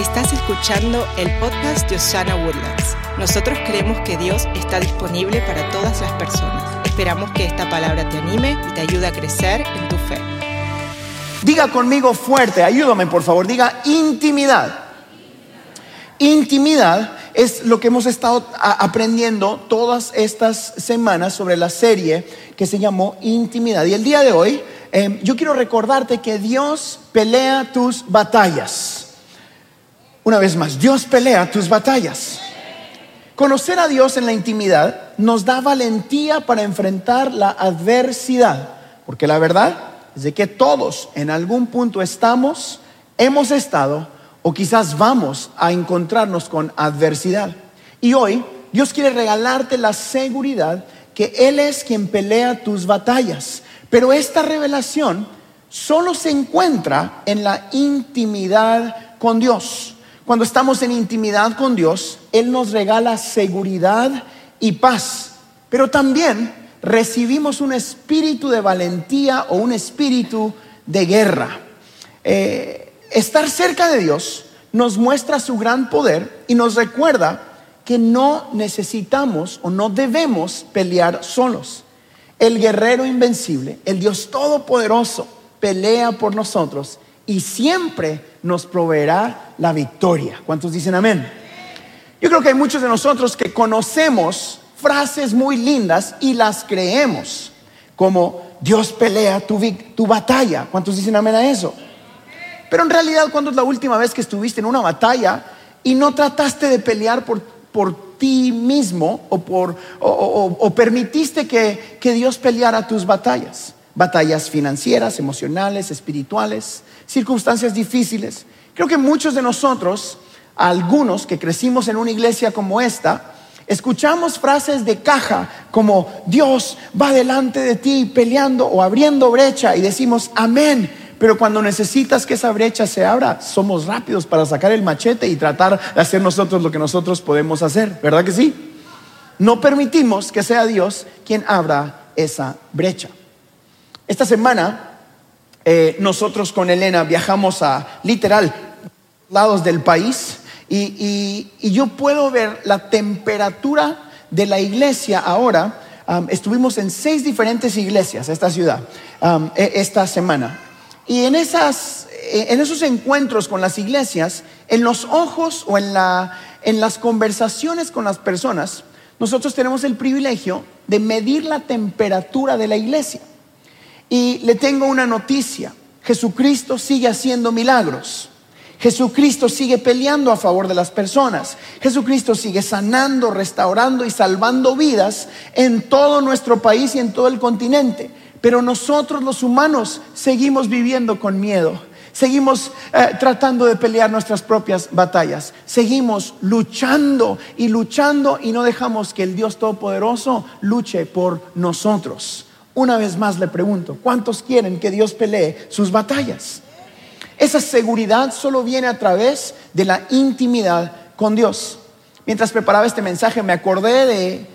Estás escuchando el podcast de Osana Woodlands. Nosotros creemos que Dios está disponible para todas las personas. Esperamos que esta palabra te anime y te ayude a crecer en tu fe. Diga conmigo fuerte, ayúdame por favor, diga intimidad. Intimidad es lo que hemos estado aprendiendo todas estas semanas sobre la serie que se llamó Intimidad. Y el día de hoy eh, yo quiero recordarte que Dios pelea tus batallas. Una vez más, Dios pelea tus batallas. Conocer a Dios en la intimidad nos da valentía para enfrentar la adversidad, porque la verdad es de que todos en algún punto estamos, hemos estado o quizás vamos a encontrarnos con adversidad. Y hoy Dios quiere regalarte la seguridad que Él es quien pelea tus batallas. Pero esta revelación solo se encuentra en la intimidad con Dios. Cuando estamos en intimidad con Dios, Él nos regala seguridad y paz. Pero también recibimos un espíritu de valentía o un espíritu de guerra. Eh, estar cerca de Dios nos muestra su gran poder y nos recuerda que no necesitamos o no debemos pelear solos. El guerrero invencible, el Dios todopoderoso, pelea por nosotros y siempre nos proveerá la victoria. ¿Cuántos dicen amén? Yo creo que hay muchos de nosotros que conocemos frases muy lindas y las creemos, como Dios pelea tu, batalla. ¿Cuántos dicen amén a eso? Pero en realidad, ¿cuándo es la última vez que estuviste en una batalla y no trataste de pelear por, ti mismo o, permitiste que, que Dios peleara tus batallas. Batallas financieras, emocionales, espirituales, circunstancias difíciles. Creo que muchos de nosotros, algunos que crecimos en una iglesia como esta, escuchamos frases de caja como Dios va delante de ti peleando o abriendo brecha y decimos amén. Pero cuando necesitas que esa brecha se abra, somos rápidos para sacar el machete y tratar de hacer nosotros lo que nosotros podemos hacer, ¿verdad que sí? No permitimos que sea Dios quien abra esa brecha. Esta semana eh, nosotros con Elena viajamos a literal lados del país y, yo puedo ver la temperatura de la iglesia ahora. estuvimos en seis diferentes iglesias esta ciudad e, esta semana y en, esas, en esos encuentros con las iglesias, en los ojos o en, la, en las conversaciones con las personas, nosotros tenemos el privilegio de medir la temperatura de la iglesia. Y le tengo una noticia. Jesucristo sigue haciendo milagros. Jesucristo sigue peleando a favor de las personas. Jesucristo sigue sanando, restaurando y salvando vidas en todo nuestro país y en todo el continente. Pero nosotros los humanos seguimos viviendo con miedo. Seguimos eh, tratando de pelear nuestras propias batallas. Seguimos luchando y luchando y no dejamos que el Dios Todopoderoso luche por nosotros. Una vez más le pregunto, ¿cuántos quieren que Dios pelee sus batallas? Esa seguridad solo viene a través de la intimidad con Dios. Mientras preparaba este mensaje me acordé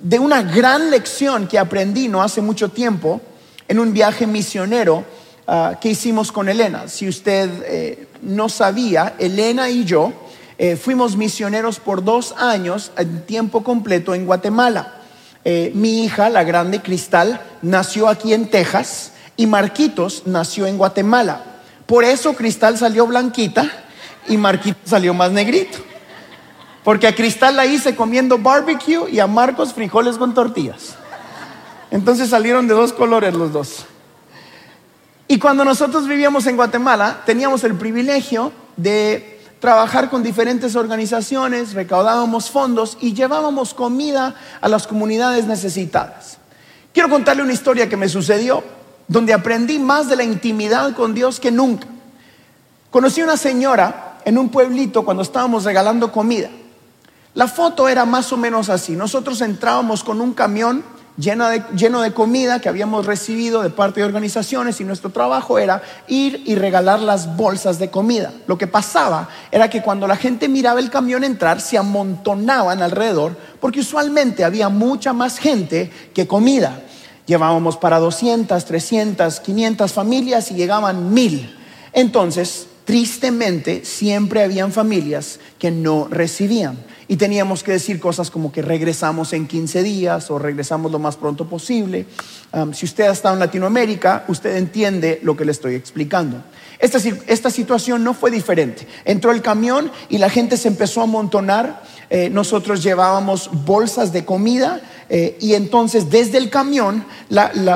de una gran lección que aprendí no hace mucho tiempo en un viaje misionero ah, que hicimos con Elena. Si usted eh, no sabía, Elena y yo eh, fuimos misioneros por dos años en tiempo completo en Guatemala. Eh, mi hija, la grande Cristal, nació aquí en Texas y Marquitos nació en Guatemala. Por eso Cristal salió blanquita y Marquitos salió más negrito. Porque a Cristal la hice comiendo barbecue y a Marcos frijoles con tortillas. Entonces salieron de dos colores los dos. Y cuando nosotros vivíamos en Guatemala, teníamos el privilegio de trabajar con diferentes organizaciones, recaudábamos fondos y llevábamos comida a las comunidades necesitadas. Quiero contarle una historia que me sucedió donde aprendí más de la intimidad con Dios que nunca. Conocí una señora en un pueblito cuando estábamos regalando comida. La foto era más o menos así. Nosotros entrábamos con un camión de, lleno de comida que habíamos recibido de parte de organizaciones y nuestro trabajo era ir y regalar las bolsas de comida. Lo que pasaba era que cuando la gente miraba el camión entrar, se amontonaban alrededor porque usualmente había mucha más gente que comida. Llevábamos para 200, 300, 500 familias y llegaban mil. Entonces, tristemente siempre habían familias que no recibían. Y teníamos que decir cosas como que regresamos en 15 días o regresamos lo más pronto posible. Si usted ha estado en Latinoamérica, usted entiende lo que le estoy explicando. Esta, esta situación no fue diferente. Entró el camión y la gente se empezó a amontonar. Eh, nosotros llevábamos bolsas de comida eh, y entonces desde el camión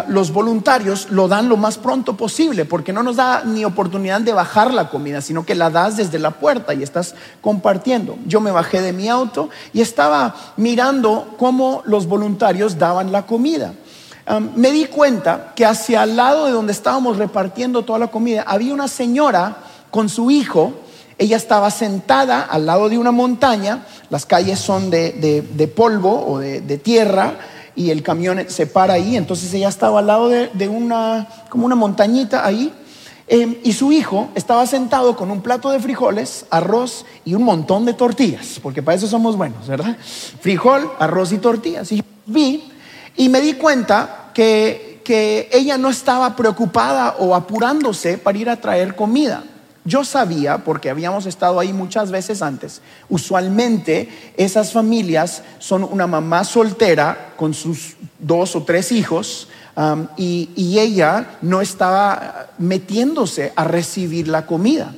los voluntarios lo dan lo más pronto posible porque no nos da ni oportunidad de bajar la comida, sino que la das desde la puerta y estás compartiendo. Yo me bajé de mi auto y estaba mirando cómo los voluntarios daban la comida me di cuenta que hacia el lado de donde estábamos repartiendo toda la comida había una señora con su hijo. Ella estaba sentada al lado de una montaña, las calles son de, polvo o de, tierra y el camión se para ahí, entonces ella estaba al lado de, una, como una montañita ahí, em, y su hijo estaba sentado con un plato de frijoles, arroz y un montón de tortillas, porque para eso somos buenos, ¿verdad? Frijol, arroz y tortillas. Y vi y me di cuenta que, que ella no estaba preocupada o apurándose para ir a traer comida. Yo sabía, porque habíamos estado ahí muchas veces antes, usualmente esas familias son una mamá soltera con sus dos o tres hijos y, y, ella no estaba metiéndose a recibir la comida.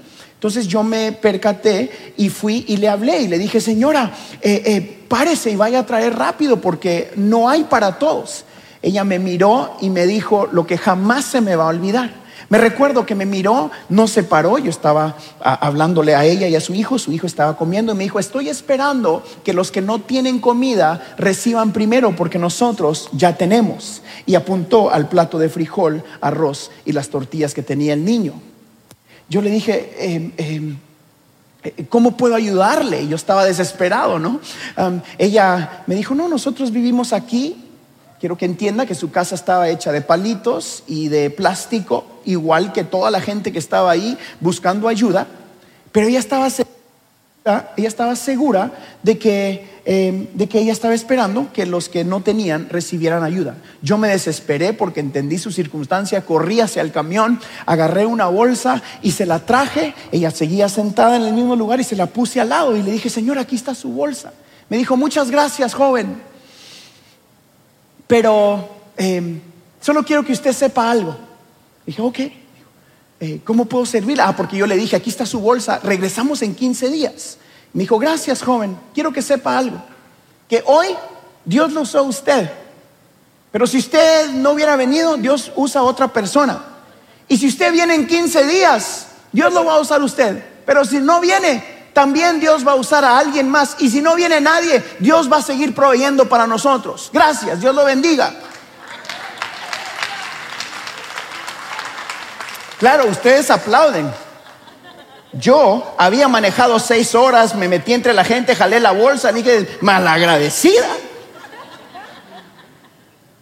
Entonces yo me percaté y fui y le hablé y le dije, señora, eh, eh, párese y vaya a traer rápido porque no hay para todos. Ella me miró y me dijo lo que jamás se me va a olvidar. Me recuerdo que me miró, no se paró, yo estaba hablándole a ella y a su hijo, su hijo estaba comiendo y me dijo, estoy esperando que los que no tienen comida reciban primero porque nosotros ya tenemos. Y apuntó al plato de frijol, arroz y las tortillas que tenía el niño yo le dije, em, em, eh, ¿cómo puedo ayudarle? Yo estaba desesperado, ¿no? ella me dijo, no, nosotros vivimos aquí. Quiero que entienda que su casa estaba hecha de palitos y de plástico, igual que toda la gente que estaba ahí buscando ayuda, pero ella estaba ella estaba segura de que, em, de que ella estaba esperando que los que no tenían recibieran ayuda. Yo me desesperé porque entendí su circunstancia, corrí hacia el camión, agarré una bolsa y se la traje. Ella seguía sentada en el mismo lugar y se la puse al lado y le dije, Señor, aquí está su bolsa. Me dijo, muchas gracias, joven. Pero em, solo quiero que usted sepa algo. Dije, ok. Eh, ¿cómo puedo servir? Ah, porque yo le dije, aquí está su bolsa, regresamos en 15 días. Me dijo, gracias joven, quiero que sepa algo, que hoy Dios lo usó a usted, pero si usted no hubiera venido, Dios usa a otra persona. Y si usted viene en 15 días, Dios lo va a usar a usted, pero si no viene, también Dios va a usar a alguien más. Y si no viene nadie, Dios va a seguir proveyendo para nosotros. Gracias, Dios lo bendiga. Claro, ustedes aplauden. Yo había manejado seis horas, me metí entre la gente, jalé la bolsa, dije, malagradecida.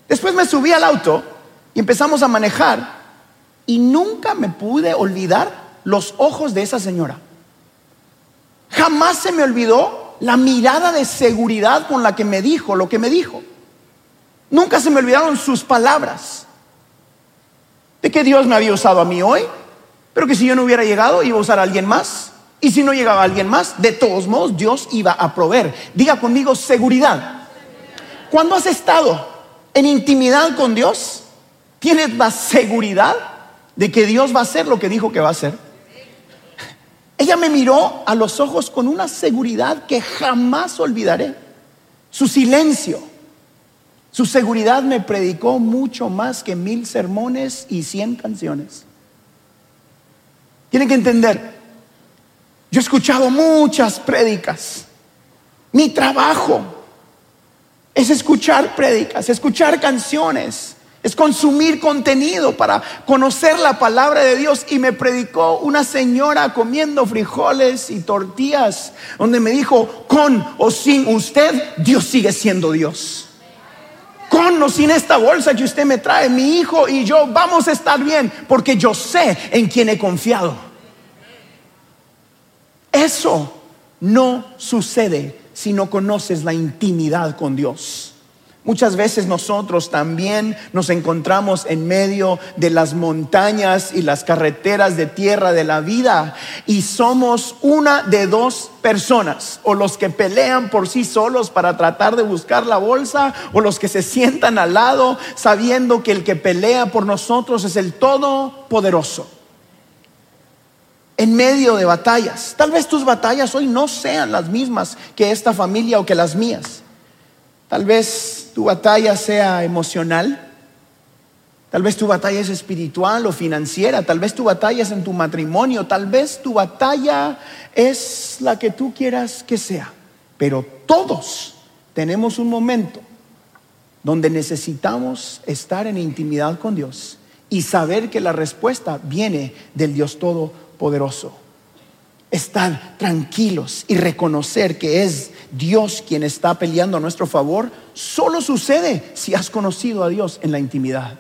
Después me subí al auto y empezamos a manejar y nunca me pude olvidar los ojos de esa señora. Jamás se me olvidó la mirada de seguridad con la que me dijo lo que me dijo. Nunca se me olvidaron sus palabras de que Dios me había usado a mí hoy, pero que si yo no hubiera llegado iba a usar a alguien más. Y si no llegaba alguien más, de todos modos Dios iba a proveer. Diga conmigo seguridad. Cuando has estado en intimidad con Dios, tienes la seguridad de que Dios va a hacer lo que dijo que va a hacer. Ella me miró a los ojos con una seguridad que jamás olvidaré. Su silencio su seguridad me predicó mucho más que mil sermones y cien canciones. Tienen que entender, yo he escuchado muchas prédicas. Mi trabajo es escuchar prédicas, escuchar canciones, es consumir contenido para conocer la palabra de Dios. Y me predicó una señora comiendo frijoles y tortillas, donde me dijo, con o sin usted, Dios sigue siendo Dios con o sin esta bolsa que usted me trae, mi hijo y yo vamos a estar bien porque yo sé en quién he confiado. Eso no sucede si no conoces la intimidad con Dios. Muchas veces nosotros también nos encontramos en medio de las montañas y las carreteras de tierra de la vida y somos una de dos personas, o los que pelean por sí solos para tratar de buscar la bolsa, o los que se sientan al lado sabiendo que el que pelea por nosotros es el Todopoderoso. En medio de batallas, tal vez tus batallas hoy no sean las mismas que esta familia o que las mías. Tal vez tu batalla sea emocional, tal vez tu batalla es espiritual o financiera, tal vez tu batalla es en tu matrimonio, tal vez tu batalla es la que tú quieras que sea. Pero todos tenemos un momento donde necesitamos estar en intimidad con Dios y saber que la respuesta viene del Dios Todopoderoso. Estar tranquilos y reconocer que es Dios quien está peleando a nuestro favor, solo sucede si has conocido a Dios en la intimidad.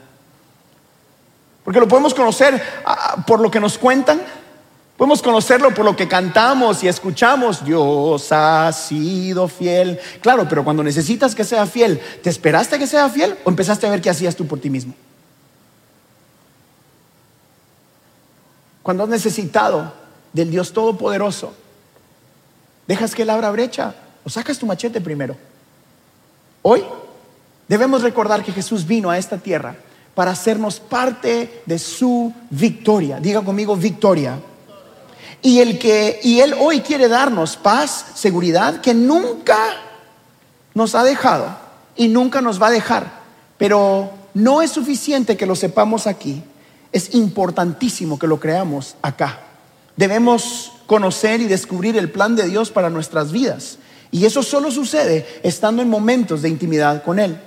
Porque lo podemos conocer ah, por lo que nos cuentan, podemos conocerlo por lo que cantamos y escuchamos. Dios ha sido fiel. Claro, pero cuando necesitas que sea fiel, ¿te esperaste que sea fiel o empezaste a ver qué hacías tú por ti mismo? Cuando has necesitado del Dios Todopoderoso, dejas que Él abra brecha o sacas tu machete primero. Hoy debemos recordar que Jesús vino a esta tierra para hacernos parte de su victoria. Diga conmigo victoria. Y el que y él hoy quiere darnos paz, seguridad que nunca nos ha dejado y nunca nos va a dejar. Pero no es suficiente que lo sepamos aquí. Es importantísimo que lo creamos acá. Debemos conocer y descubrir el plan de Dios para nuestras vidas. Y eso solo sucede estando en momentos de intimidad con Él.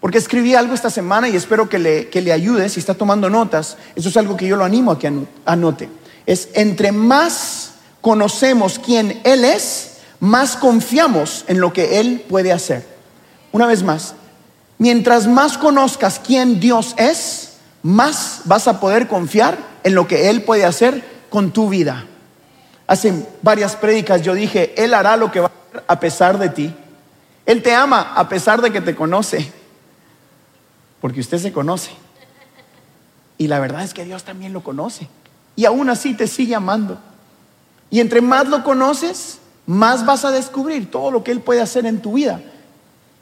Porque escribí algo esta semana y espero que le, que le ayude si está tomando notas. Eso es algo que yo lo animo a que anote. Es entre más conocemos quién Él es, más confiamos en lo que Él puede hacer. Una vez más, mientras más conozcas quién Dios es, más vas a poder confiar en lo que Él puede hacer con tu vida. Hace varias prédicas yo dije, Él hará lo que va a pesar de ti. Él te ama a pesar de que te conoce. Porque usted se conoce. Y la verdad es que Dios también lo conoce. Y aún así te sigue amando. Y entre más lo conoces, más vas a descubrir todo lo que Él puede hacer en tu vida.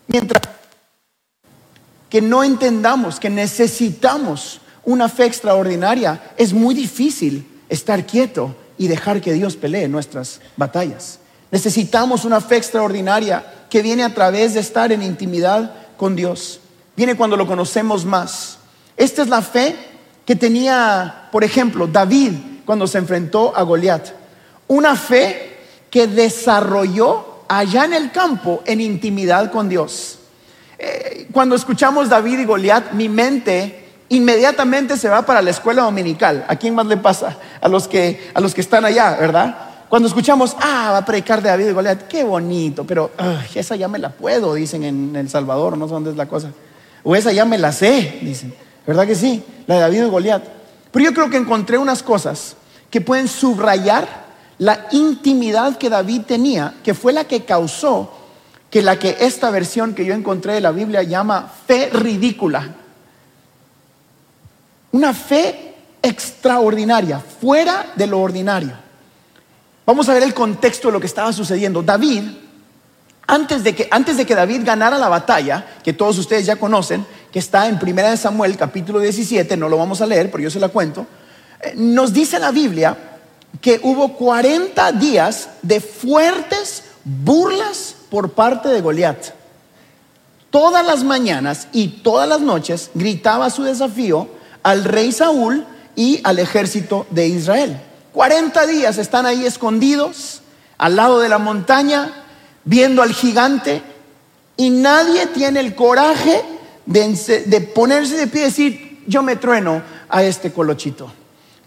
Mientras que no entendamos que necesitamos una fe extraordinaria, es muy difícil estar quieto y dejar que Dios pelee nuestras batallas. Necesitamos una fe extraordinaria que viene a través de estar en intimidad con Dios. Viene cuando lo conocemos más. Esta es la fe que tenía, por ejemplo, David cuando se enfrentó a Goliat. Una fe que desarrolló allá en el campo en intimidad con Dios. Eh, cuando escuchamos David y Goliat, mi mente inmediatamente se va para la escuela dominical. ¿A quién más le pasa? A los que, a los que están allá, ¿verdad? Cuando escuchamos, ah, va a predicar de David y Goliat, qué bonito, pero esa ya me la puedo, dicen en El Salvador, no sé dónde es la cosa. O esa ya me la sé, dicen. ¿Verdad que sí? La de David y Goliat. Pero yo creo que encontré unas cosas que pueden subrayar la intimidad que David tenía, que fue la que causó que la que esta versión que yo encontré de la Biblia llama fe ridícula. Una fe extraordinaria, fuera de lo ordinario. Vamos a ver el contexto de lo que estaba sucediendo. David, antes de que, antes de que David ganara la batalla, que todos ustedes ya conocen, que está en 1 Samuel capítulo 17, no lo vamos a leer, pero yo se la cuento, eh, nos dice la Biblia que hubo 40 días de fuertes burlas por parte de Goliat. Todas las mañanas y todas las noches gritaba su desafío al rey Saúl y al ejército de Israel. 40 días están ahí escondidos al lado de la montaña, viendo al gigante, y nadie tiene el coraje de, ponerse de pie y decir, yo me trueno a este colochito.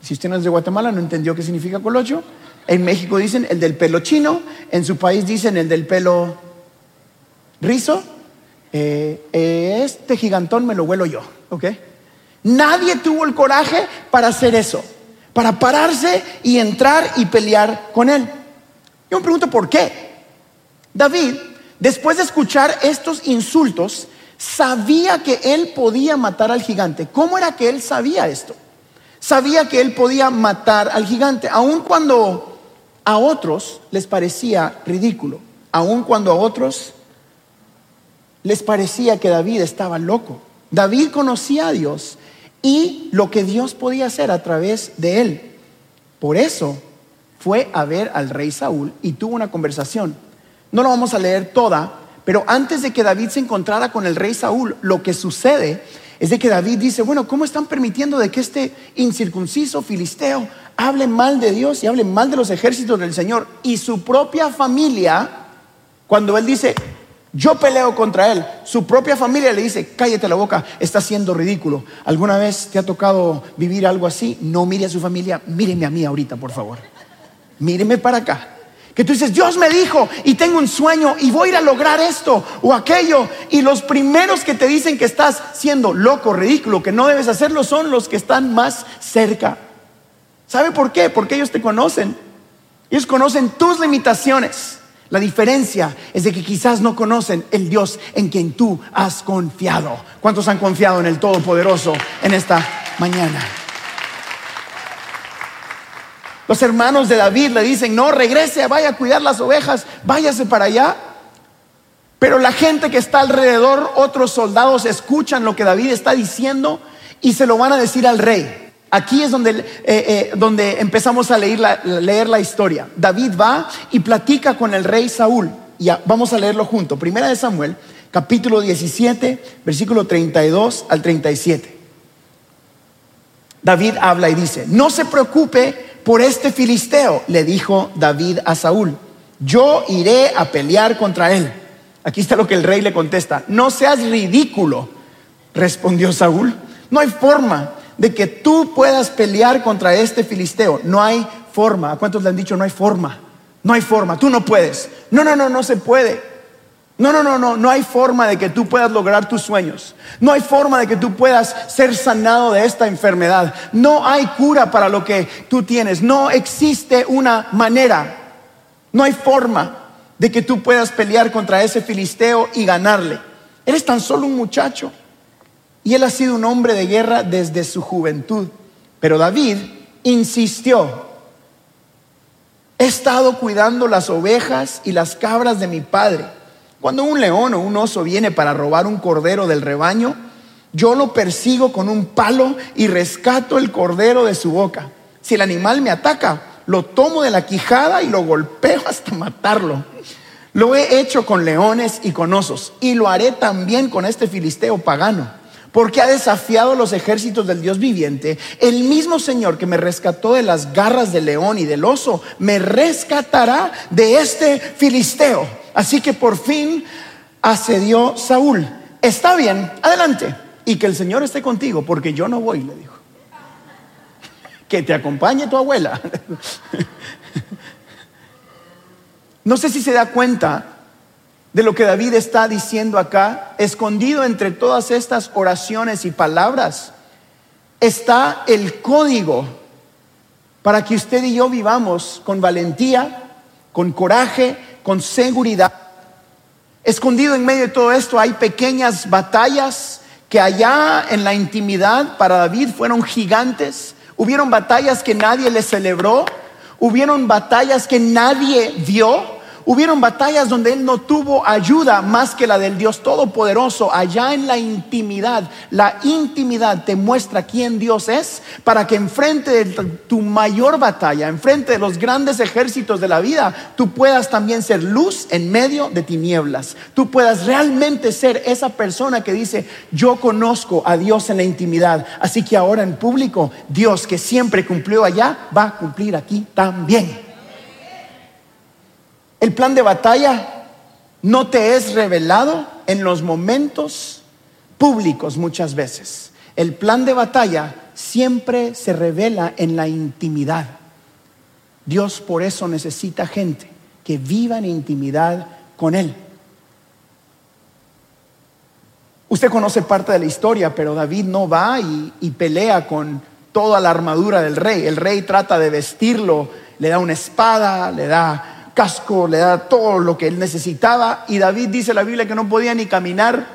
Si usted no es de Guatemala, no entendió qué significa colocho. En México dicen el del pelo chino, en su país dicen el del pelo rizo. Eh, este gigantón me lo huelo yo, ¿ok? Nadie tuvo el coraje para hacer eso para pararse y entrar y pelear con él. Yo me pregunto por qué. David, después de escuchar estos insultos, sabía que él podía matar al gigante. ¿Cómo era que él sabía esto? Sabía que él podía matar al gigante, aun cuando a otros les parecía ridículo, aun cuando a otros les parecía que David estaba loco. David conocía a Dios y lo que Dios podía hacer a través de él. Por eso fue a ver al rey Saúl y tuvo una conversación. No lo vamos a leer toda, pero antes de que David se encontrara con el rey Saúl, lo que sucede es de que David dice, bueno, ¿cómo están permitiendo de que este incircunciso filisteo hable mal de Dios y hable mal de los ejércitos del Señor? Y su propia familia, cuando él dice, yo peleo contra él, su propia familia le dice, cállate la boca, está siendo ridículo. ¿Alguna vez te ha tocado vivir algo así? No mire a su familia, míreme a mí ahorita, por favor. Míreme para acá. Que tú dices, Dios me dijo y tengo un sueño y voy a ir a lograr esto o aquello. Y los primeros que te dicen que estás siendo loco, ridículo, que no debes hacerlo son los que están más cerca. ¿Sabe por qué? Porque ellos te conocen. Ellos conocen tus limitaciones. La diferencia es de que quizás no conocen el Dios en quien tú has confiado. ¿Cuántos han confiado en el Todopoderoso en esta mañana? Los hermanos de David le dicen, no, regrese, vaya a cuidar las ovejas, váyase para allá. Pero la gente que está alrededor, otros soldados, escuchan lo que David está diciendo y se lo van a decir al rey. Aquí es donde, eh, eh, donde empezamos a leer la, leer la historia. David va y platica con el rey Saúl. Y vamos a leerlo junto. Primera de Samuel, capítulo 17, versículo 32 al 37. David habla y dice, no se preocupe por este filisteo, le dijo David a Saúl, yo iré a pelear contra él. Aquí está lo que el rey le contesta, no seas ridículo, respondió Saúl, no hay forma de que tú puedas pelear contra este filisteo, no hay forma. ¿A cuántos le han dicho no hay forma? No hay forma, tú no puedes. No, no, no, no se puede. No, no, no, no, no hay forma de que tú puedas lograr tus sueños. No hay forma de que tú puedas ser sanado de esta enfermedad. No hay cura para lo que tú tienes. No existe una manera. No hay forma de que tú puedas pelear contra ese filisteo y ganarle. Eres tan solo un muchacho. Y él ha sido un hombre de guerra desde su juventud. Pero David insistió. He estado cuidando las ovejas y las cabras de mi padre cuando un león o un oso viene para robar un cordero del rebaño, yo lo persigo con un palo y rescato el cordero de su boca. Si el animal me ataca, lo tomo de la quijada y lo golpeo hasta matarlo. Lo he hecho con leones y con osos y lo haré también con este filisteo pagano, porque ha desafiado los ejércitos del Dios viviente. El mismo Señor que me rescató de las garras del león y del oso, me rescatará de este filisteo. Así que por fin accedió Saúl. Está bien, adelante. Y que el Señor esté contigo, porque yo no voy, le dijo. Que te acompañe tu abuela. No sé si se da cuenta de lo que David está diciendo acá, escondido entre todas estas oraciones y palabras, está el código para que usted y yo vivamos con valentía, con coraje, con seguridad. Escondido en medio de todo esto hay pequeñas batallas que allá en la intimidad para David fueron gigantes. Hubieron batallas que nadie le celebró. Hubieron batallas que nadie vio. Hubieron batallas donde él no tuvo ayuda más que la del Dios Todopoderoso, allá en la intimidad. La intimidad te muestra quién Dios es para que enfrente de tu mayor batalla, enfrente de los grandes ejércitos de la vida, tú puedas también ser luz en medio de tinieblas. Tú puedas realmente ser esa persona que dice, yo conozco a Dios en la intimidad, así que ahora en público, Dios que siempre cumplió allá, va a cumplir aquí también. El plan de batalla no te es revelado en los momentos públicos muchas veces. El plan de batalla siempre se revela en la intimidad. Dios por eso necesita gente que viva en intimidad con Él. Usted conoce parte de la historia, pero David no va y, pelea con toda la armadura del rey. El rey trata de vestirlo, le da una espada, le da casco, le da todo lo que él necesitaba. Y David dice la Biblia que no podía ni caminar.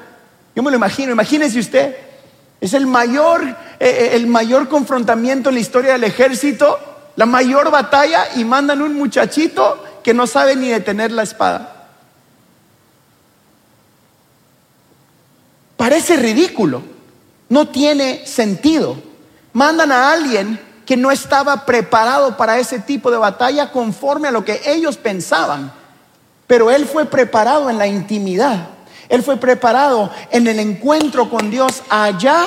Yo me lo imagino, imagínese usted, es el mayor, eh, eh, el mayor confrontamiento en la historia del ejército, la mayor batalla y mandan un muchachito que no sabe ni detener la espada. Parece ridículo, no tiene sentido. Mandan a alguien que no estaba preparado para ese tipo de batalla conforme a lo que ellos pensaban, pero él fue preparado en la intimidad. Él fue preparado en el encuentro con Dios allá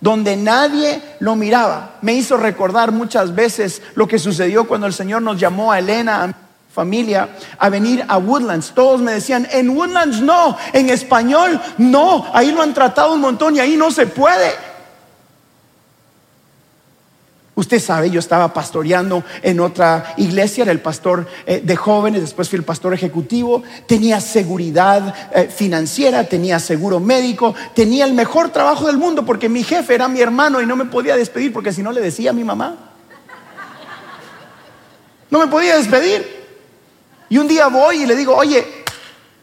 donde nadie lo miraba. Me hizo recordar muchas veces lo que sucedió cuando el Señor nos llamó a Elena, familia a venir a Woodlands. Todos me decían, en Woodlands no, en español no, ahí lo han tratado un montón y ahí no se puede. Usted sabe, yo estaba pastoreando en otra iglesia, era el pastor eh, de jóvenes, después fui el pastor ejecutivo, tenía seguridad eh, financiera, tenía seguro médico, tenía el mejor trabajo del mundo porque mi jefe era mi hermano y no me podía despedir porque si no le decía a mi mamá. No me podía despedir. Y un día voy y le digo, oye,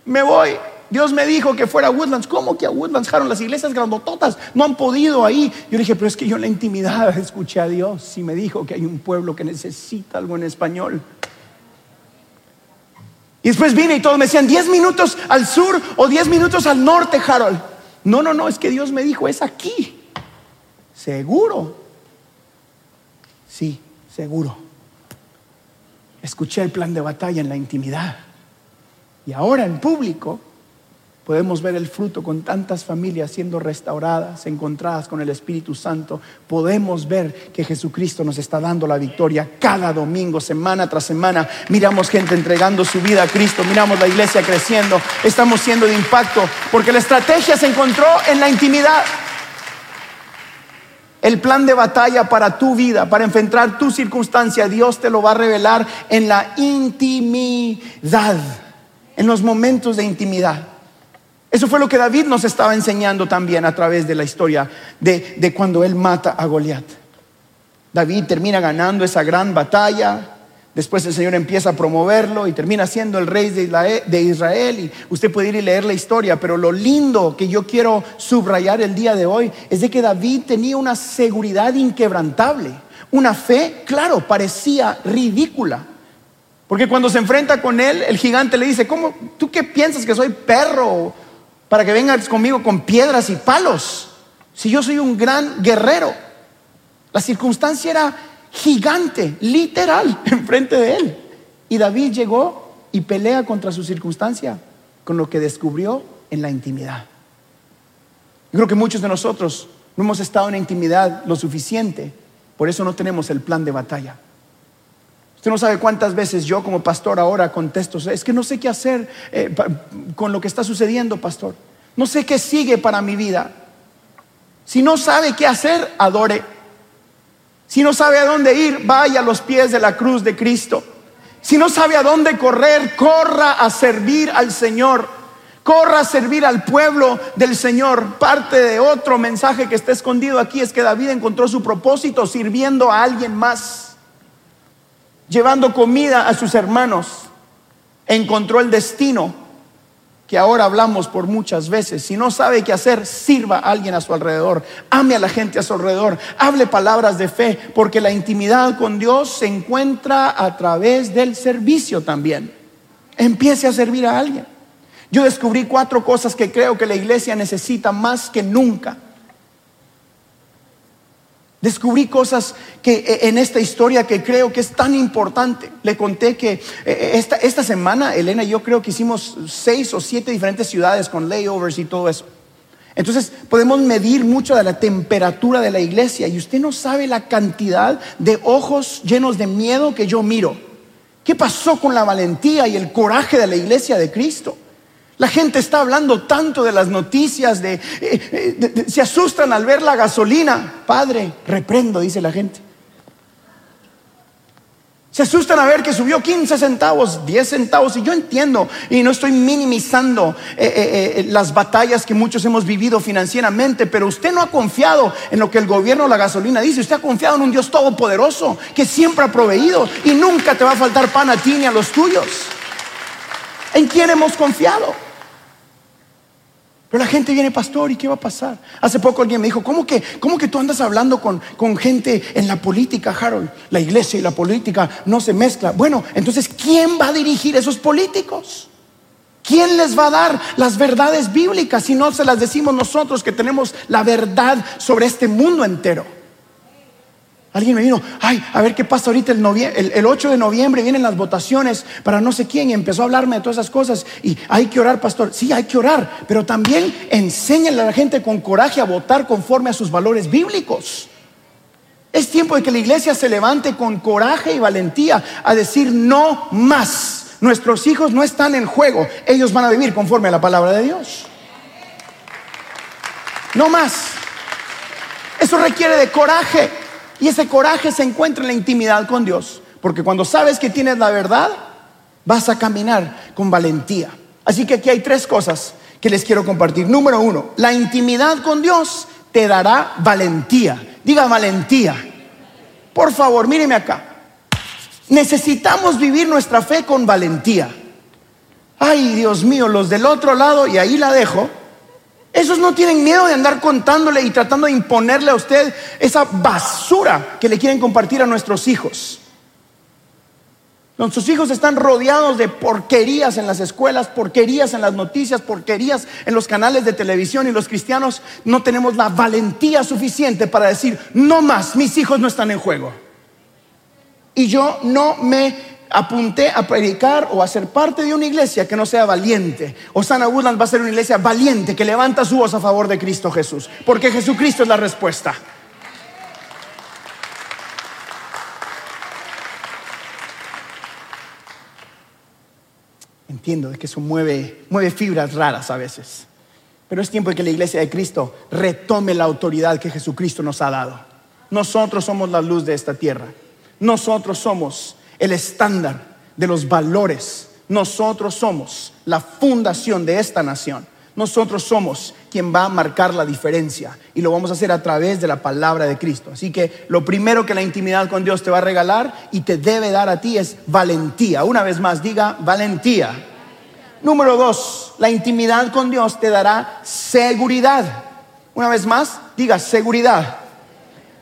me voy. Dios me dijo que fuera a Woodlands. ¿Cómo que a Woodlands, Jaron? Las iglesias grandototas no han podido ahí. Yo le dije, pero es que yo en la intimidad escuché a Dios y me dijo que hay un pueblo que necesita algo en español. Y después vine y todos me decían, 10 minutos al sur o 10 minutos al norte, Harold. No, no, no, es que Dios me dijo, es aquí. Seguro. Sí, seguro. Escuché el plan de batalla en la intimidad. Y ahora en público podemos ver el fruto con tantas familias siendo restauradas, encontradas con el Espíritu Santo. Podemos ver que Jesucristo nos está dando la victoria cada domingo, semana tras semana. Miramos gente entregando su vida a Cristo, miramos la iglesia creciendo, estamos siendo de impacto, porque la estrategia se encontró en la intimidad. El plan de batalla para tu vida, para enfrentar tu circunstancia, Dios te lo va a revelar en la intimidad, en los momentos de intimidad. Eso fue lo que David nos estaba enseñando también a través de la historia de, de cuando él mata a Goliat. David termina ganando esa gran batalla, Después el Señor empieza a promoverlo y termina siendo el rey de Israel. Y usted puede ir y leer la historia, pero lo lindo que yo quiero subrayar el día de hoy es de que David tenía una seguridad inquebrantable, una fe, claro, parecía ridícula. Porque cuando se enfrenta con él, el gigante le dice, ¿cómo, tú qué piensas que soy perro para que vengas conmigo con piedras y palos? Si yo soy un gran guerrero. La circunstancia era gigante, literal, enfrente de él. Y David llegó y pelea contra su circunstancia con lo que descubrió en la intimidad. Yo creo que muchos de nosotros no hemos estado en intimidad lo suficiente, por eso no tenemos el plan de batalla. Usted no sabe cuántas veces yo como pastor ahora contesto, es que no sé qué hacer eh, con lo que está sucediendo, pastor. No sé qué sigue para mi vida. Si no sabe qué hacer, adore. Si no sabe a dónde ir, vaya a los pies de la cruz de Cristo. Si no sabe a dónde correr, corra a servir al Señor. Corra a servir al pueblo del Señor. Parte de otro mensaje que está escondido aquí es que David encontró su propósito sirviendo a alguien más, llevando comida a sus hermanos. Encontró el destino que ahora hablamos por muchas veces. Si no sabe qué hacer, sirva a alguien a su alrededor, ame a la gente a su alrededor, hable palabras de fe, porque la intimidad con Dios se encuentra a través del servicio también. Empiece a servir a alguien. Yo descubrí cuatro cosas que creo que la iglesia necesita más que nunca. Descubrí cosas que eh, en esta historia que creo que es tan importante. Le conté que eh, esta, esta semana, Elena y yo creo que hicimos seis o siete diferentes ciudades con layovers y todo eso. Entonces podemos medir mucho de la temperatura de la iglesia y usted no sabe la cantidad de ojos llenos de miedo que yo miro. ¿Qué pasó con la valentía y el coraje de la iglesia de Cristo? La gente está hablando tanto de las noticias, de, eh, se asustan al ver la gasolina. Padre, reprendo, dice la gente. Se asustan a ver que subió 15 centavos, 10 centavos. Y yo entiendo, y no estoy minimizando eh, eh, las batallas que muchos hemos vivido financieramente, pero usted no ha confiado en lo que el gobierno, la gasolina dice. Usted ha confiado en un Dios todopoderoso que siempre ha proveído y nunca te va a faltar pan a ti ni a los tuyos. ¿En quién hemos confiado? Pero la gente viene, pastor, ¿y qué va a pasar? Hace poco alguien me dijo, ¿cómo que, cómo que tú andas hablando con, con gente en la política, Harold? La iglesia y la política no se mezclan. Bueno, entonces, ¿quién va a dirigir esos políticos? ¿Quién les va a dar las verdades bíblicas si no se las decimos nosotros que tenemos la verdad sobre este mundo entero? Alguien me vino, ay, a ver qué pasa ahorita el, el, 8 de noviembre, vienen las votaciones para no sé quién, y empezó a hablarme de todas esas cosas. Y hay que orar, pastor. Sí, hay que orar, pero también enséñale a la gente con coraje a votar conforme a sus valores bíblicos. Es tiempo de que la iglesia se levante con coraje y valentía a decir no más. Nuestros hijos no están en juego, ellos van a vivir conforme a la palabra de Dios. No más. Eso requiere de coraje. Y ese coraje se encuentra en la intimidad con Dios. Porque cuando sabes que tienes la verdad, vas a caminar con valentía. Así que aquí hay tres cosas que les quiero compartir. Número uno, la intimidad con Dios te dará valentía. Diga valentía. Por favor, míreme acá. Necesitamos vivir nuestra fe con valentía. Ay, Dios mío, los del otro lado, y ahí la dejo, esos no tienen miedo de andar contándole y tratando de imponerle a usted esa basura que le quieren compartir a nuestros hijos. Nuestros hijos están rodeados de porquerías en las escuelas, porquerías en las noticias, porquerías en los canales de televisión y los cristianos no tenemos la valentía suficiente para decir, no más, mis hijos no están en juego. Y yo no me apunté a predicar o a ser parte de una iglesia que no sea valiente. Osana Woodland va a ser una iglesia valiente que levanta su voz a favor de Cristo Jesús, porque Jesucristo es la respuesta. Entiendo que eso mueve, mueve fibras raras a veces, pero es tiempo de que la iglesia de Cristo retome la autoridad que Jesucristo nos ha dado. Nosotros somos la luz de esta tierra. Nosotros somos el estándar de los valores. Nosotros somos la fundación de esta nación. Nosotros somos quien va a marcar la diferencia y lo vamos a hacer a través de la palabra de Cristo. Así que lo primero que la intimidad con Dios te va a regalar y te debe dar a ti es valentía. Una vez más, diga valentía. Número dos, la intimidad con Dios te dará seguridad. Una vez más, diga seguridad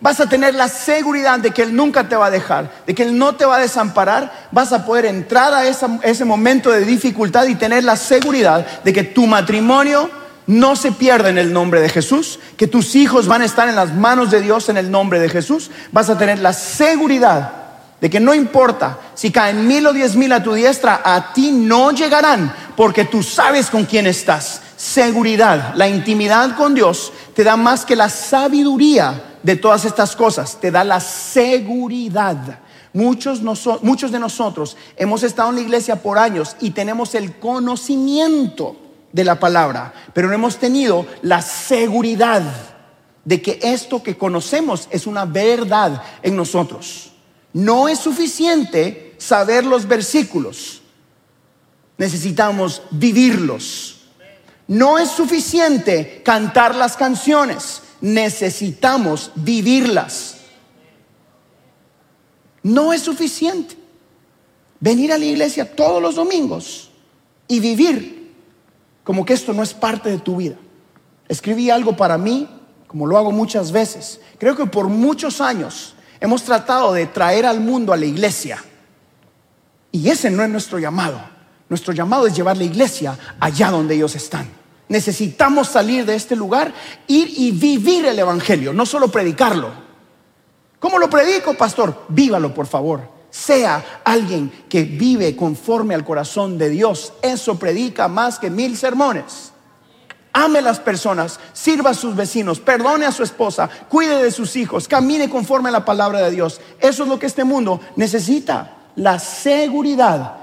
vas a tener la seguridad de que Él nunca te va a dejar, de que Él no te va a desamparar, vas a poder entrar a ese momento de dificultad y tener la seguridad de que tu matrimonio no se pierda en el nombre de Jesús, que tus hijos van a estar en las manos de Dios en el nombre de Jesús, vas a tener la seguridad de que no importa si caen mil o diez mil a tu diestra, a ti no llegarán, porque tú sabes con quién estás. Seguridad, la intimidad con Dios te da más que la sabiduría de todas estas cosas, te da la seguridad. Muchos, muchos de nosotros hemos estado en la iglesia por años y tenemos el conocimiento de la palabra, pero no hemos tenido la seguridad de que esto que conocemos es una verdad en nosotros. No es suficiente saber los versículos, necesitamos vivirlos. No es suficiente cantar las canciones, necesitamos vivirlas. No es suficiente venir a la iglesia todos los domingos y vivir como que esto no es parte de tu vida. Escribí algo para mí, como lo hago muchas veces. Creo que por muchos años hemos tratado de traer al mundo a la iglesia. Y ese no es nuestro llamado. Nuestro llamado es llevar la iglesia allá donde ellos están. Necesitamos salir de este lugar, ir y vivir el Evangelio, no solo predicarlo. ¿Cómo lo predico, pastor? Vívalo, por favor. Sea alguien que vive conforme al corazón de Dios. Eso predica más que mil sermones. Ame las personas, sirva a sus vecinos, perdone a su esposa, cuide de sus hijos, camine conforme a la palabra de Dios. Eso es lo que este mundo necesita, la seguridad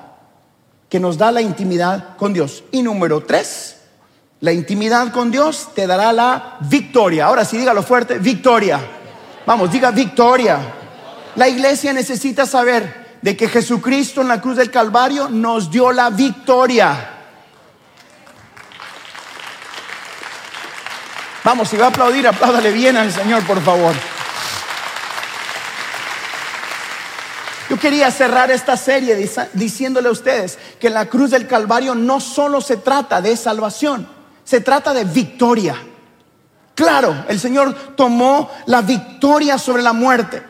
que nos da la intimidad con Dios. Y número tres, la intimidad con Dios te dará la victoria. Ahora sí, dígalo fuerte, victoria. Vamos, diga victoria. La iglesia necesita saber de que Jesucristo en la cruz del Calvario nos dio la victoria. Vamos, si va a aplaudir, apláudale bien al Señor, por favor. Yo quería cerrar esta serie diciéndole a ustedes que la cruz del Calvario no solo se trata de salvación, Se trata de victoria. Claro, el Señor tomó la victoria sobre la muerte.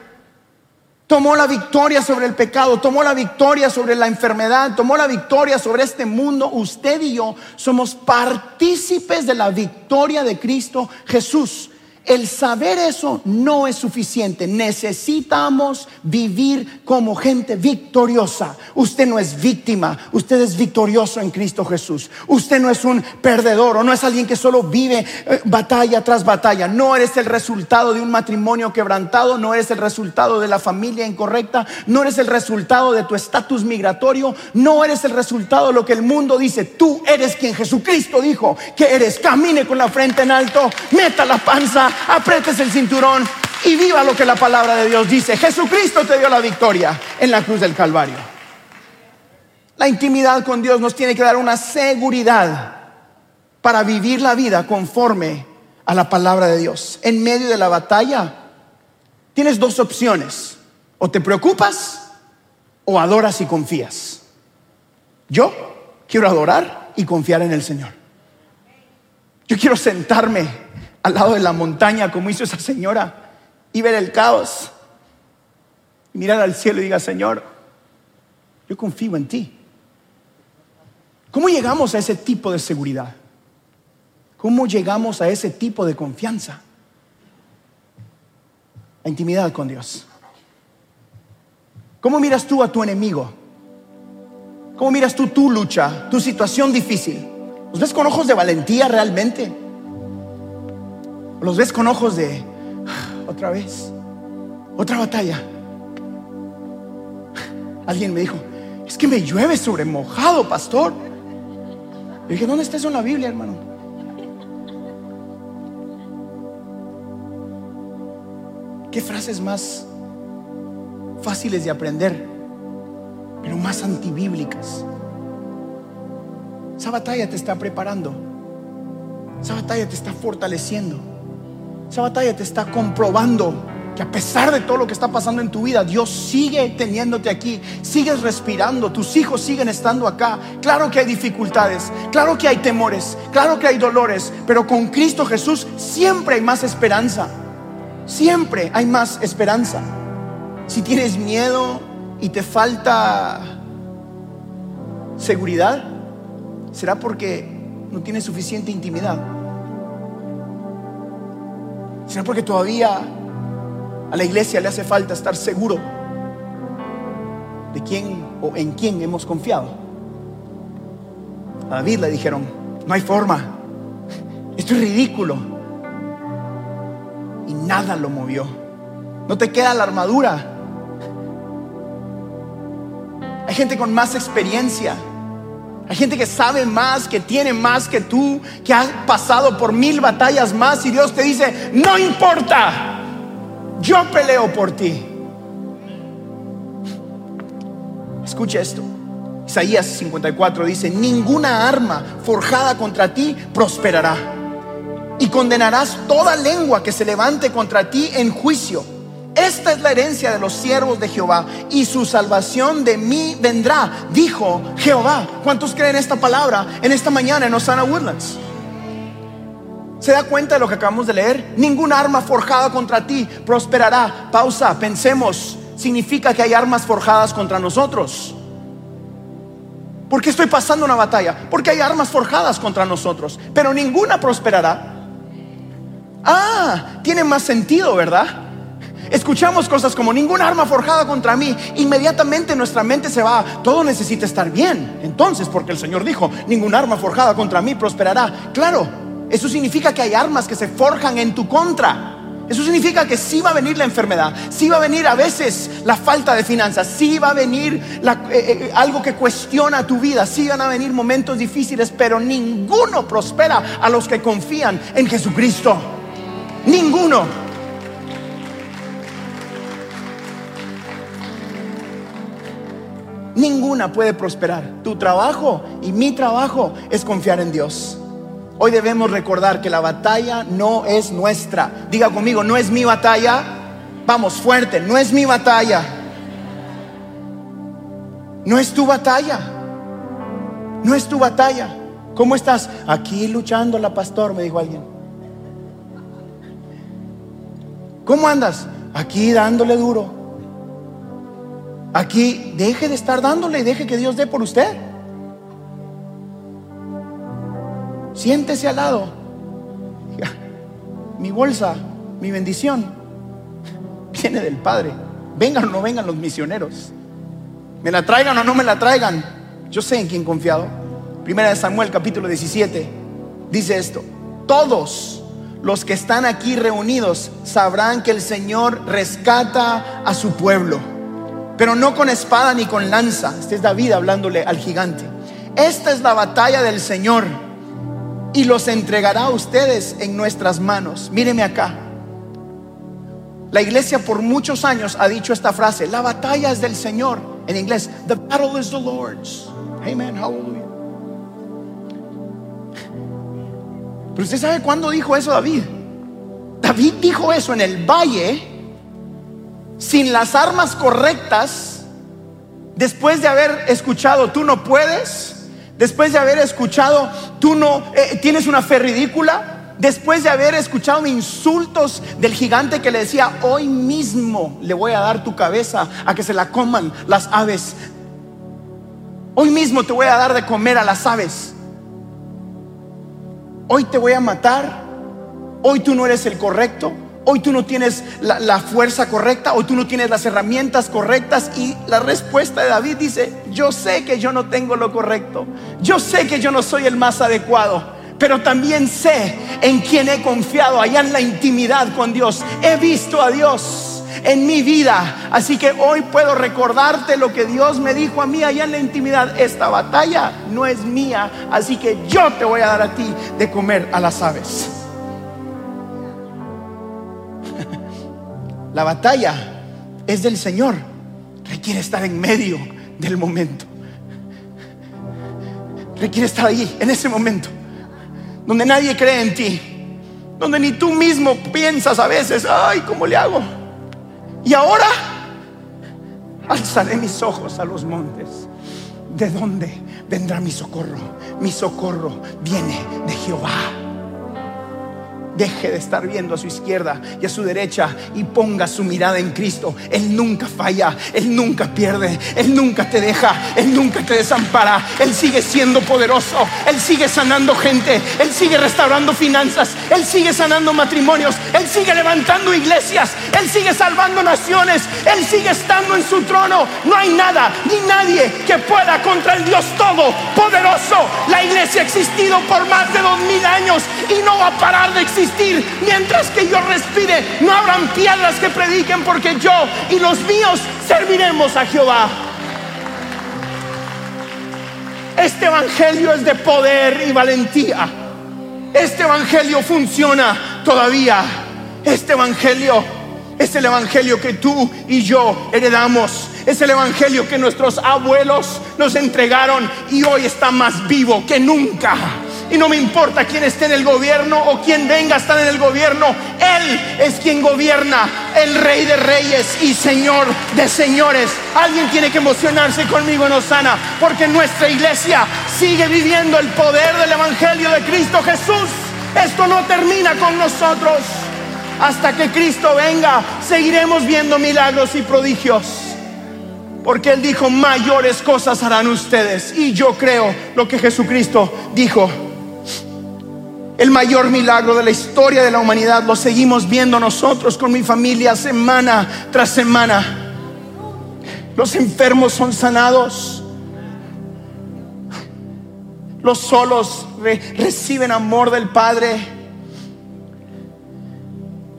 Tomó la victoria sobre el pecado, tomó la victoria sobre la enfermedad, tomó la victoria sobre este mundo. Usted y yo somos partícipes de la victoria de Cristo Jesús. El saber eso no es suficiente. Necesitamos vivir como gente victoriosa. Usted no es víctima, usted es victorioso en Cristo Jesús. Usted no es un perdedor o no es alguien que solo vive eh, batalla tras batalla. No eres el resultado de un matrimonio quebrantado, no eres el resultado de la familia incorrecta, no eres el resultado de tu estatus migratorio, no eres el resultado de lo que el mundo dice. Tú eres quien Jesucristo dijo que eres. Camine con la frente en alto, meta la panza apretes el cinturón y viva lo que la palabra de Dios dice. Jesucristo te dio la victoria en la cruz del Calvario. La intimidad con Dios nos tiene que dar una seguridad para vivir la vida conforme a la palabra de Dios. En medio de la batalla tienes dos opciones. O te preocupas o adoras y confías. Yo quiero adorar y confiar en el Señor. Yo quiero sentarme al lado de la montaña como hizo esa señora y ver el caos. Y mirar al cielo y diga, Señor, yo confío en ti. ¿Cómo llegamos a ese tipo de seguridad? ¿Cómo llegamos a ese tipo de confianza? La intimidad con Dios. ¿Cómo miras tú a tu enemigo? ¿Cómo miras tú tu lucha, tu situación difícil? ¿Los ves con ojos de valentía realmente? Los ves con ojos de otra vez, otra batalla. Alguien me dijo, es que me llueve sobre mojado, pastor. Le dije, ¿dónde está eso en la Biblia, hermano? ¿Qué frases más fáciles de aprender, pero más antibíblicas? Esa batalla te está preparando. Esa batalla te está fortaleciendo. Esa batalla te está comprobando que a pesar de todo lo que está pasando en tu vida, Dios sigue teniéndote aquí, sigues respirando, tus hijos siguen estando acá. Claro que hay dificultades, claro que hay temores, claro que hay dolores, pero con Cristo Jesús siempre hay más esperanza. Siempre hay más esperanza. Si tienes miedo y te falta seguridad, será porque no tienes suficiente intimidad. Porque todavía a la iglesia le hace falta estar seguro de quién o en quién hemos confiado. A David le dijeron, no hay forma, esto es ridículo. Y nada lo movió. No te queda la armadura. Hay gente con más experiencia hay gente que sabe más, que tiene más que tú, que ha pasado por mil batallas más y Dios te dice, no importa, yo peleo por ti. Escucha esto. Isaías 54 dice, ninguna arma forjada contra ti prosperará. Y condenarás toda lengua que se levante contra ti en juicio esta es la herencia de los siervos de Jehová y su salvación de mí vendrá, dijo Jehová. ¿Cuántos creen esta palabra en esta mañana en Osana Woodlands? ¿Se da cuenta de lo que acabamos de leer? Ninguna arma forjada contra ti prosperará. Pausa, pensemos. Significa que hay armas forjadas contra nosotros. ¿Por qué estoy pasando una batalla? Porque hay armas forjadas contra nosotros, pero ninguna prosperará. Ah, tiene más sentido, ¿verdad? Escuchamos cosas como ningún arma forjada contra mí, inmediatamente nuestra mente se va, todo necesita estar bien. Entonces, porque el Señor dijo, ningún arma forjada contra mí prosperará. Claro, eso significa que hay armas que se forjan en tu contra. Eso significa que sí va a venir la enfermedad, sí va a venir a veces la falta de finanzas, sí va a venir eh, eh, algo que cuestiona tu vida, sí van a venir momentos difíciles, pero ninguno prospera a los que confían en Jesucristo. Ninguno. Ninguna puede prosperar. Tu trabajo y mi trabajo es confiar en Dios. Hoy debemos recordar que la batalla no es nuestra. Diga conmigo, no es mi batalla. Vamos fuerte, no es mi batalla. No es tu batalla. No es tu batalla. ¿Cómo estás? Aquí luchando la pastor, me dijo alguien. ¿Cómo andas? Aquí dándole duro. Aquí deje de estar dándole y deje que Dios dé por usted. Siéntese al lado. Mi bolsa, mi bendición, viene del Padre. Vengan o no vengan los misioneros. Me la traigan o no me la traigan. Yo sé en quién confiado. Primera de Samuel capítulo 17 dice esto. Todos los que están aquí reunidos sabrán que el Señor rescata a su pueblo, pero no con espada ni con lanza. Este es David hablándole al gigante. Esta es la batalla del Señor y los entregará a ustedes en nuestras manos. Míreme acá. La iglesia por muchos años ha dicho esta frase, la batalla es del Señor. En inglés, the battle is the Lord's. Amen, hallelujah. Pero usted sabe cuándo dijo eso David. David dijo eso en el valle, sin las armas correctas, después de haber escuchado, tú no puedes, después de haber escuchado, tú no eh, tienes una fe ridícula, después de haber escuchado insultos del gigante que le decía, hoy mismo le voy a dar tu cabeza a que se la coman las aves. Hoy mismo te voy a dar de comer a las aves. Hoy te voy a matar, hoy tú no eres el correcto, hoy tú no tienes la, fuerza correcta, hoy tú no tienes las herramientas correctas. Y la respuesta de David dice, yo sé que yo no tengo lo correcto, yo sé que yo no soy el más adecuado. Pero también sé en quién he confiado allá en la intimidad con Dios. He visto a Dios en mi vida. Así que hoy puedo recordarte lo que Dios me dijo a mí allá en la intimidad. Esta batalla no es mía, así que yo te voy a dar a ti de comer a las aves. La batalla es del Señor. Requiere estar en medio del momento. Requiere estar ahí, en ese momento, donde nadie cree en ti, donde ni tú mismo piensas a veces, ay, ¿cómo le hago? Y ahora alzaré mis ojos a los montes. ¿De dónde vendrá mi socorro? Mi socorro viene de Jehová Deje de estar viendo a su izquierda y a su derecha y ponga su mirada en Cristo. Él nunca falla, Él nunca pierde, Él nunca te deja, Él nunca te desampara. Él sigue siendo poderoso, Él sigue sanando gente, Él sigue restaurando finanzas, Él sigue sanando matrimonios, Él sigue levantando iglesias, Él sigue salvando naciones, Él sigue estando en su trono. No hay nada ni nadie que pueda contra el Dios Todopoderoso. La iglesia ha existido por más de dos mil años y no va a parar de existir mientras que yo respire. No habrán piedras que prediquen porque yo y los míos serviremos a Jehová. Este evangelio es de poder y valentía. Este evangelio funciona todavía. Este evangelio es el evangelio que tú y yo heredamos. Es el evangelio que nuestros abuelos nos entregaron y hoy está más vivo que nunca. Y no me importa quién esté en el gobierno o quién venga a estar en el gobierno. Él es quien gobierna, el rey de reyes y señor de señores. Alguien tiene que emocionarse conmigo en Osana, porque nuestra iglesia sigue viviendo el poder del Evangelio de Cristo Jesús. Esto no termina con nosotros. Hasta que Cristo venga, seguiremos viendo milagros y prodigios. Porque Él dijo, mayores cosas harán ustedes. Y yo creo lo que Jesucristo dijo el mayor milagro de la historia de la humanidad lo seguimos viendo nosotros con mi familia semana tras semana. Los enfermos son sanados. Los solos reciben amor del Padre.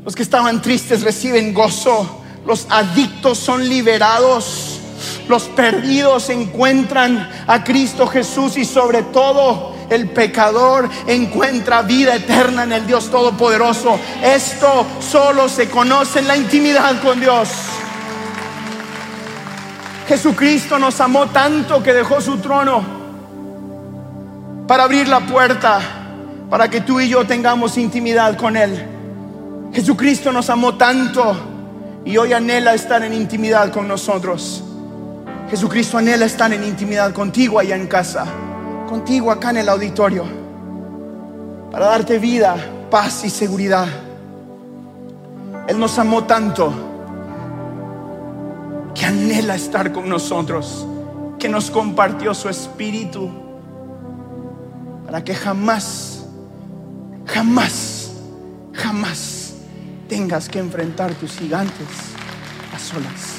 Los que estaban tristes reciben gozo. Los adictos son liberados. Los perdidos encuentran a Cristo Jesús y sobre todo el pecador encuentra vida eterna en el Dios Todopoderoso. Esto solo se conoce en la intimidad con Dios. Jesucristo nos amó tanto que dejó su trono para abrir la puerta para que tú y yo tengamos intimidad con Él. Jesucristo nos amó tanto y hoy anhela estar en intimidad con nosotros. Jesucristo anhela estar en intimidad contigo allá en casa contigo acá en el auditorio para darte vida, paz y seguridad. Él nos amó tanto que anhela estar con nosotros, que nos compartió su espíritu para que jamás, jamás, jamás tengas que enfrentar tus gigantes a solas.